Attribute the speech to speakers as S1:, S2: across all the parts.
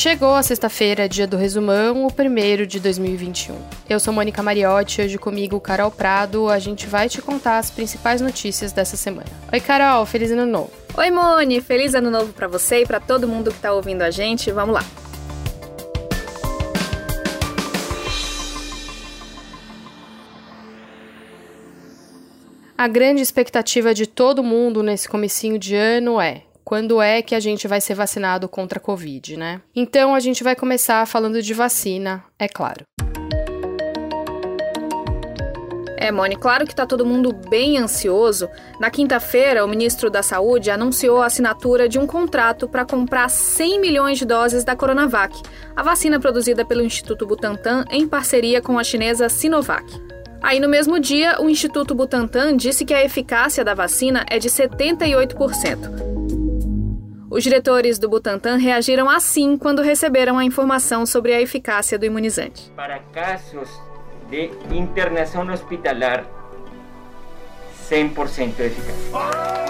S1: Chegou a sexta-feira, dia do resumão, o primeiro de 2021. Eu sou Mônica Mariotti, hoje comigo Carol Prado. A gente vai te contar as principais notícias dessa semana. Oi, Carol, feliz ano novo.
S2: Oi, Moni, feliz ano novo para você e para todo mundo que tá ouvindo a gente. Vamos lá.
S1: A grande expectativa de todo mundo nesse comecinho de ano é quando é que a gente vai ser vacinado contra a Covid, né? Então a gente vai começar falando de vacina, é claro.
S2: É, Mone, claro que está todo mundo bem ansioso. Na quinta-feira, o ministro da Saúde anunciou a assinatura de um contrato para comprar 100 milhões de doses da Coronavac, a vacina produzida pelo Instituto Butantan em parceria com a chinesa Sinovac. Aí, no mesmo dia, o Instituto Butantan disse que a eficácia da vacina é de 78%. Os diretores do Butantan reagiram assim quando receberam a informação sobre a eficácia do imunizante.
S3: Para casos de internação hospitalar, 100% eficaz.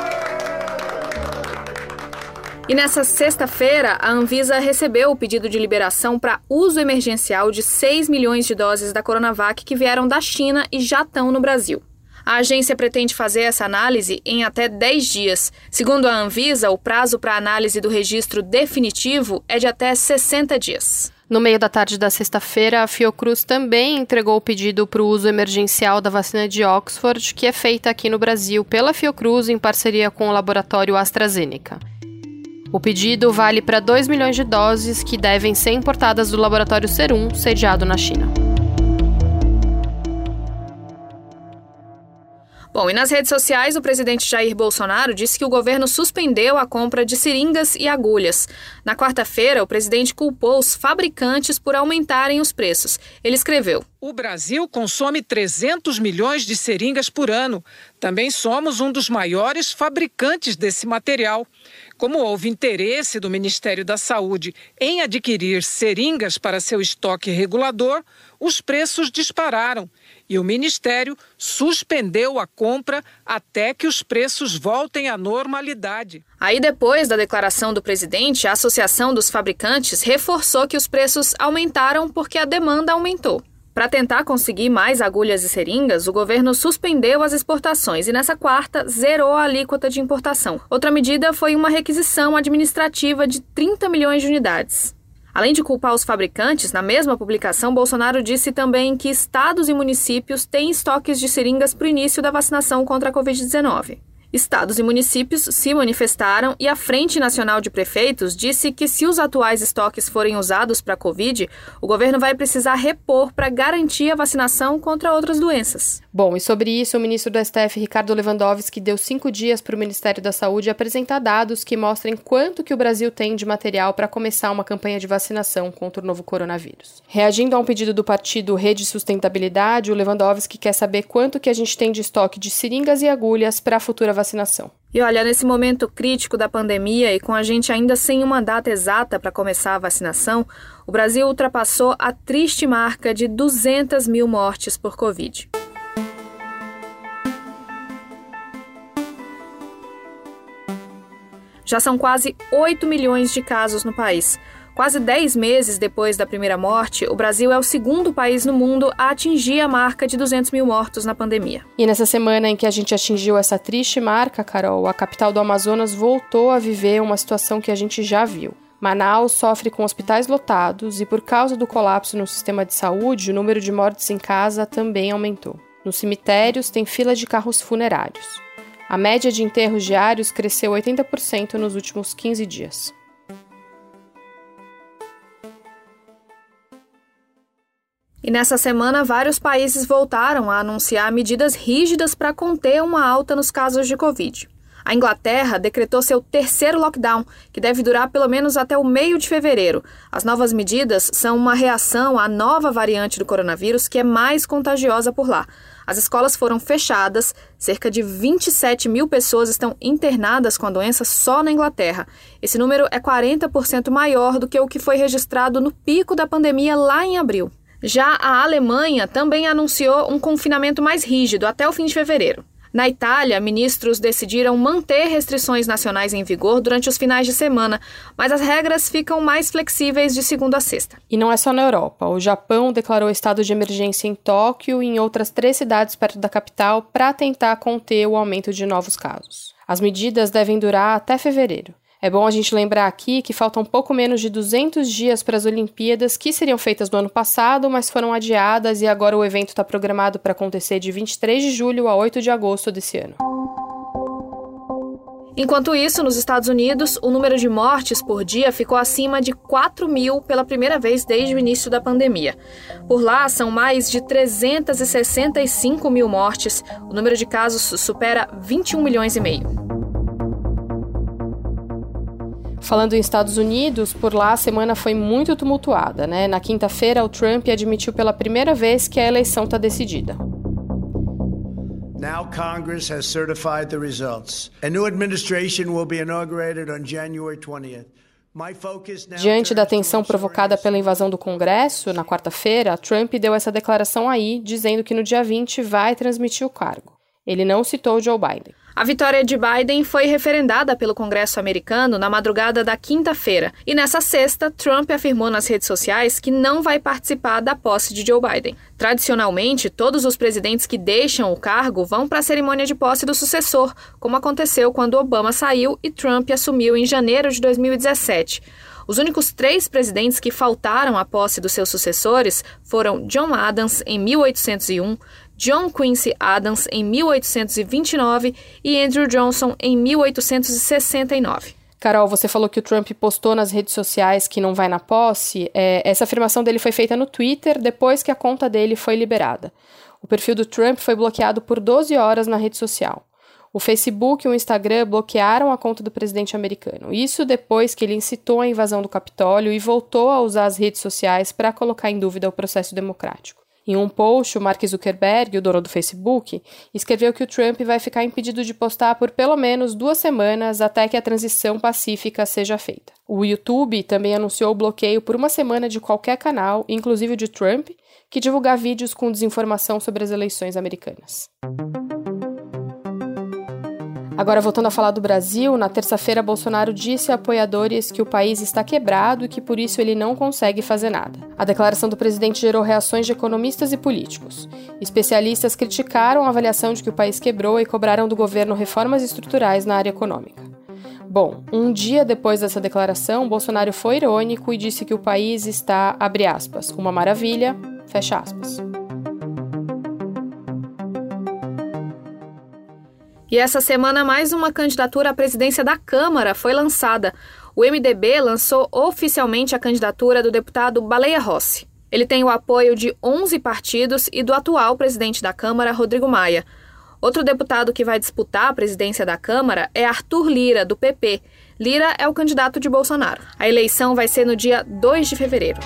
S2: E nessa sexta-feira, a Anvisa recebeu o pedido de liberação para uso emergencial de 6 milhões de doses da Coronavac que vieram da China e já estão no Brasil. A agência pretende fazer essa análise em até 10 dias. Segundo a Anvisa, o prazo para análise do registro definitivo é de até 60 dias.
S1: No meio da tarde da sexta-feira, a Fiocruz também entregou o pedido para o uso emergencial da vacina de Oxford, que é feita aqui no Brasil pela Fiocruz em parceria com o laboratório AstraZeneca. O pedido vale para 2 milhões de doses que devem ser importadas do laboratório Serum, sediado na China.
S2: Bom, e nas redes sociais, o presidente Jair Bolsonaro disse que o governo suspendeu a compra de seringas e agulhas. Na quarta-feira, o presidente culpou os fabricantes por aumentarem os preços. Ele escreveu:
S4: O Brasil consome 300 milhões de seringas por ano. Também somos um dos maiores fabricantes desse material. Como houve interesse do Ministério da Saúde em adquirir seringas para seu estoque regulador, os preços dispararam e o Ministério suspendeu a compra até que os preços voltem à normalidade.
S2: Aí, depois da declaração do presidente, a Associação dos Fabricantes reforçou que os preços aumentaram porque a demanda aumentou. Para tentar conseguir mais agulhas e seringas, o governo suspendeu as exportações e, nessa quarta, zerou a alíquota de importação. Outra medida foi uma requisição administrativa de 30 milhões de unidades. Além de culpar os fabricantes, na mesma publicação, Bolsonaro disse também que estados e municípios têm estoques de seringas para o início da vacinação contra a Covid-19. Estados e municípios se manifestaram e a Frente Nacional de Prefeitos disse que, se os atuais estoques forem usados para a Covid, o governo vai precisar repor para garantir a vacinação contra outras doenças.
S1: Bom, e sobre isso, o ministro do STF, Ricardo Lewandowski, deu cinco dias para o Ministério da Saúde apresentar dados que mostrem quanto que o Brasil tem de material para começar uma campanha de vacinação contra o novo coronavírus. Reagindo a um pedido do partido Rede Sustentabilidade, o Lewandowski quer saber quanto que a gente tem de estoque de seringas e agulhas para a futura vacinação.
S2: E olha, nesse momento crítico da pandemia e com a gente ainda sem uma data exata para começar a vacinação, o Brasil ultrapassou a triste marca de 200 mil mortes por Covid. Já são quase 8 milhões de casos no país. Quase 10 meses depois da primeira morte, o Brasil é o segundo país no mundo a atingir a marca de 200 mil mortos na pandemia.
S1: E nessa semana em que a gente atingiu essa triste marca, Carol, a capital do Amazonas voltou a viver uma situação que a gente já viu. Manaus sofre com hospitais lotados e, por causa do colapso no sistema de saúde, o número de mortes em casa também aumentou. Nos cemitérios, tem fila de carros funerários. A média de enterros diários cresceu 80% nos últimos 15 dias.
S2: E nessa semana, vários países voltaram a anunciar medidas rígidas para conter uma alta nos casos de Covid. A Inglaterra decretou seu terceiro lockdown, que deve durar pelo menos até o meio de fevereiro. As novas medidas são uma reação à nova variante do coronavírus, que é mais contagiosa por lá. As escolas foram fechadas, cerca de 27 mil pessoas estão internadas com a doença só na Inglaterra. Esse número é 40% maior do que o que foi registrado no pico da pandemia lá em abril. Já a Alemanha também anunciou um confinamento mais rígido até o fim de fevereiro. Na Itália, ministros decidiram manter restrições nacionais em vigor durante os finais de semana, mas as regras ficam mais flexíveis de segunda a sexta.
S1: E não é só na Europa. O Japão declarou estado de emergência em Tóquio e em outras três cidades perto da capital para tentar conter o aumento de novos casos. As medidas devem durar até fevereiro. É bom a gente lembrar aqui que faltam pouco menos de 200 dias para as Olimpíadas, que seriam feitas no ano passado, mas foram adiadas e agora o evento está programado para acontecer de 23 de julho a 8 de agosto desse ano.
S2: Enquanto isso, nos Estados Unidos, o número de mortes por dia ficou acima de 4 mil pela primeira vez desde o início da pandemia. Por lá, são mais de 365 mil mortes. O número de casos supera 21 milhões e meio.
S1: Falando em Estados Unidos, por lá a semana foi muito tumultuada, né? Na quinta-feira, o Trump admitiu pela primeira vez que a eleição está decidida. Now Congress has certified the results. A new administration will be inaugurated on January 20th. Diante da tensão provocada pela invasão do Congresso, na quarta-feira, Trump deu essa declaração aí, dizendo que no dia 20 vai transmitir o cargo. Ele não citou Joe Biden.
S2: A vitória de Biden foi referendada pelo Congresso americano na madrugada da quinta-feira. E nessa sexta, Trump afirmou nas redes sociais que não vai participar da posse de Joe Biden. Tradicionalmente, todos os presidentes que deixam o cargo vão para a cerimônia de posse do sucessor, como aconteceu quando Obama saiu e Trump assumiu em janeiro de 2017. Os únicos três presidentes que faltaram à posse dos seus sucessores foram John Adams em 1801, John Quincy Adams em 1829 e Andrew Johnson em 1869.
S1: Carol, você falou que o Trump postou nas redes sociais que não vai na posse. É, essa afirmação dele foi feita no Twitter depois que a conta dele foi liberada. O perfil do Trump foi bloqueado por 12 horas na rede social. O Facebook e o Instagram bloquearam a conta do presidente americano. Isso depois que ele incitou a invasão do Capitólio e voltou a usar as redes sociais para colocar em dúvida o processo democrático. Em um post, o Mark Zuckerberg, o dono do Facebook, escreveu que o Trump vai ficar impedido de postar por pelo menos duas semanas até que a transição pacífica seja feita. O YouTube também anunciou o bloqueio por uma semana de qualquer canal, inclusive o de Trump, que divulgar vídeos com desinformação sobre as eleições americanas. Agora, voltando a falar do Brasil, na terça-feira, Bolsonaro disse a apoiadores que o país está quebrado e que por isso ele não consegue fazer nada. A declaração do presidente gerou reações de economistas e políticos. Especialistas criticaram a avaliação de que o país quebrou e cobraram do governo reformas estruturais na área econômica. Bom, um dia depois dessa declaração, Bolsonaro foi irônico e disse que o país está, abre aspas, uma maravilha, fecha aspas.
S2: E essa semana, mais uma candidatura à presidência da Câmara foi lançada. O MDB lançou oficialmente a candidatura do deputado Baleia Rossi. Ele tem o apoio de 11 partidos e do atual presidente da Câmara, Rodrigo Maia. Outro deputado que vai disputar a presidência da Câmara é Arthur Lira, do PP. Lira é o candidato de Bolsonaro. A eleição vai ser no dia 2 de fevereiro.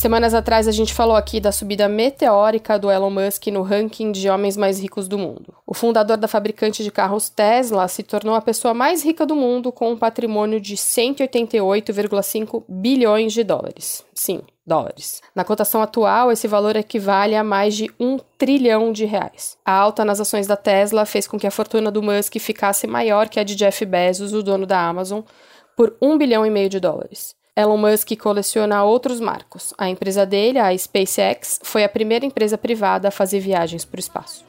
S1: Semanas atrás a gente falou aqui da subida meteórica do Elon Musk no ranking de homens mais ricos do mundo. O fundador da fabricante de carros Tesla se tornou a pessoa mais rica do mundo com um patrimônio de 188,5 bilhões de dólares. Sim, dólares. Na cotação atual, esse valor equivale a mais de um trilhão de reais. A alta nas ações da Tesla fez com que a fortuna do Musk ficasse maior que a de Jeff Bezos, o dono da Amazon, por um bilhão e meio de dólares. Elon Musk coleciona outros marcos. A empresa dele, a SpaceX, foi a primeira empresa privada a fazer viagens para o espaço.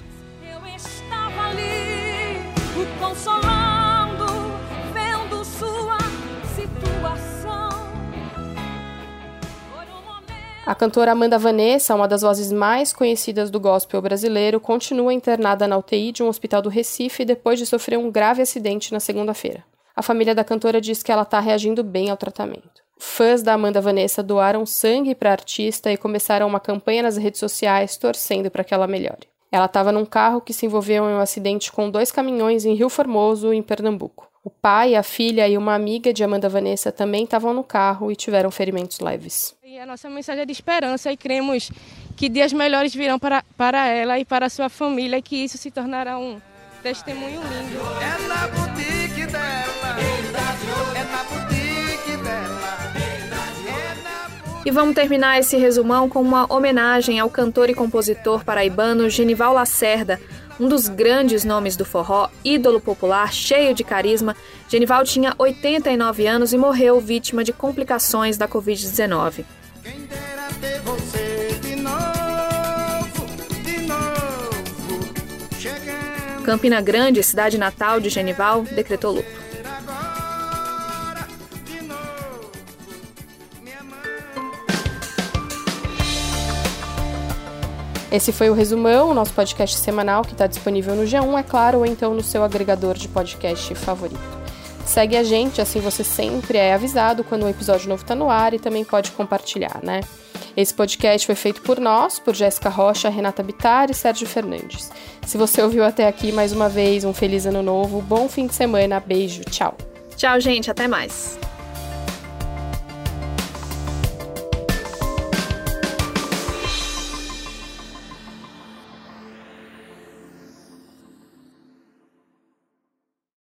S1: A cantora Amanda Vanessa, uma das vozes mais conhecidas do gospel brasileiro, continua internada na UTI de um hospital do Recife depois de sofrer um grave acidente na segunda-feira. A família da cantora diz que ela está reagindo bem ao tratamento. Fãs da Amanda Vanessa doaram sangue para a artista e começaram uma campanha nas redes sociais torcendo para que ela melhore. Ela estava num carro que se envolveu em um acidente com dois caminhões em Rio Formoso, em Pernambuco. O pai, a filha e uma amiga de Amanda Vanessa também estavam no carro e tiveram ferimentos leves.
S5: E a nossa mensagem é de esperança e cremos que dias melhores virão para, para ela e para a sua família e que isso se tornará um testemunho lindo.
S2: E vamos terminar esse resumão com uma homenagem ao cantor e compositor paraibano Genival Lacerda, um dos grandes nomes do forró, ídolo popular, cheio de carisma. Genival tinha 89 anos e morreu vítima de complicações da Covid-19. Campina Grande, cidade natal de Genival, decretou luto.
S1: Esse foi o Resumão, o nosso podcast semanal que está disponível no G1, é claro, ou então no seu agregador de podcast favorito. Segue a gente, assim você sempre é avisado quando um episódio novo está no ar e também pode compartilhar, né? Esse podcast foi feito por nós, por Jéssica Rocha, Renata Bittar e Sérgio Fernandes. Se você ouviu até aqui, mais uma vez, um feliz ano novo, bom fim de semana, beijo, tchau.
S2: Tchau, gente, até mais.